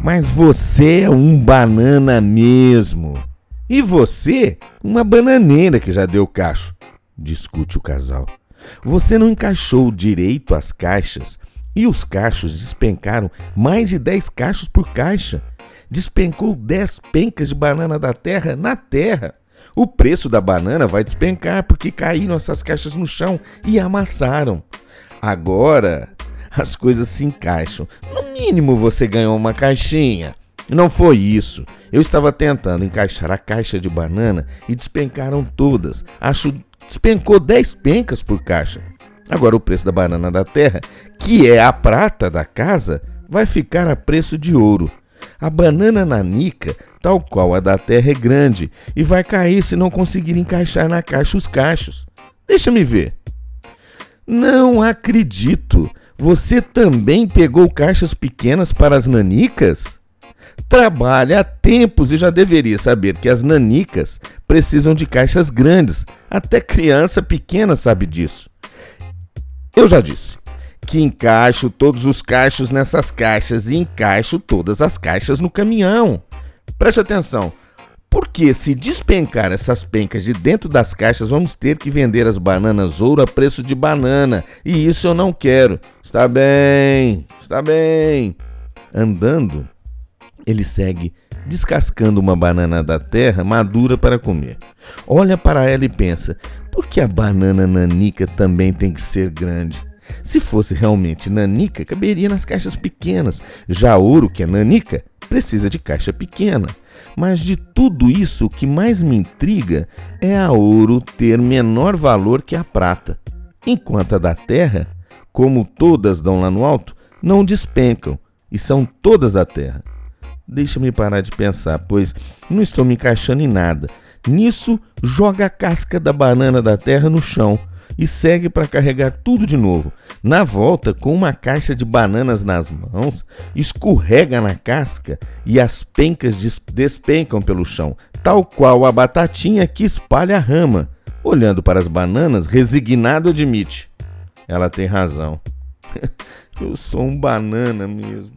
Mas você é um banana mesmo. E você, uma bananeira que já deu cacho. Discute o casal. Você não encaixou direito as caixas e os cachos despencaram mais de 10 cachos por caixa. Despencou 10 pencas de banana da terra na terra. O preço da banana vai despencar porque caíram essas caixas no chão e amassaram. Agora as coisas se encaixam. No mínimo você ganhou uma caixinha. Não foi isso. Eu estava tentando encaixar a caixa de banana e despencaram todas. Acho despencou 10 pencas por caixa. Agora o preço da banana da terra, que é a prata da casa, vai ficar a preço de ouro. A banana nanica, tal qual a da terra, é grande e vai cair se não conseguir encaixar na caixa os cachos. Deixa-me ver. Não acredito! Você também pegou caixas pequenas para as nanicas? Trabalha há tempos e já deveria saber que as nanicas precisam de caixas grandes. Até criança pequena sabe disso. Eu já disse que encaixo todos os cachos nessas caixas e encaixo todas as caixas no caminhão. Preste atenção. Porque se despencar essas pencas de dentro das caixas, vamos ter que vender as bananas ouro a preço de banana. E isso eu não quero. Está bem, está bem. Andando, ele segue descascando uma banana da terra madura para comer. Olha para ela e pensa: por que a banana nanica também tem que ser grande? Se fosse realmente nanica, caberia nas caixas pequenas. Já ouro, que é nanica, precisa de caixa pequena. Mas de tudo isso, o que mais me intriga é a ouro ter menor valor que a prata, enquanto a da terra, como todas dão lá no alto, não despencam e são todas da terra. Deixa-me parar de pensar, pois não estou me encaixando em nada. Nisso, joga a casca da banana da terra no chão e segue para carregar tudo de novo. Na volta, com uma caixa de bananas nas mãos, escorrega na casca e as pencas despencam pelo chão, tal qual a batatinha que espalha a rama. Olhando para as bananas, resignado admite: Ela tem razão. Eu sou um banana mesmo.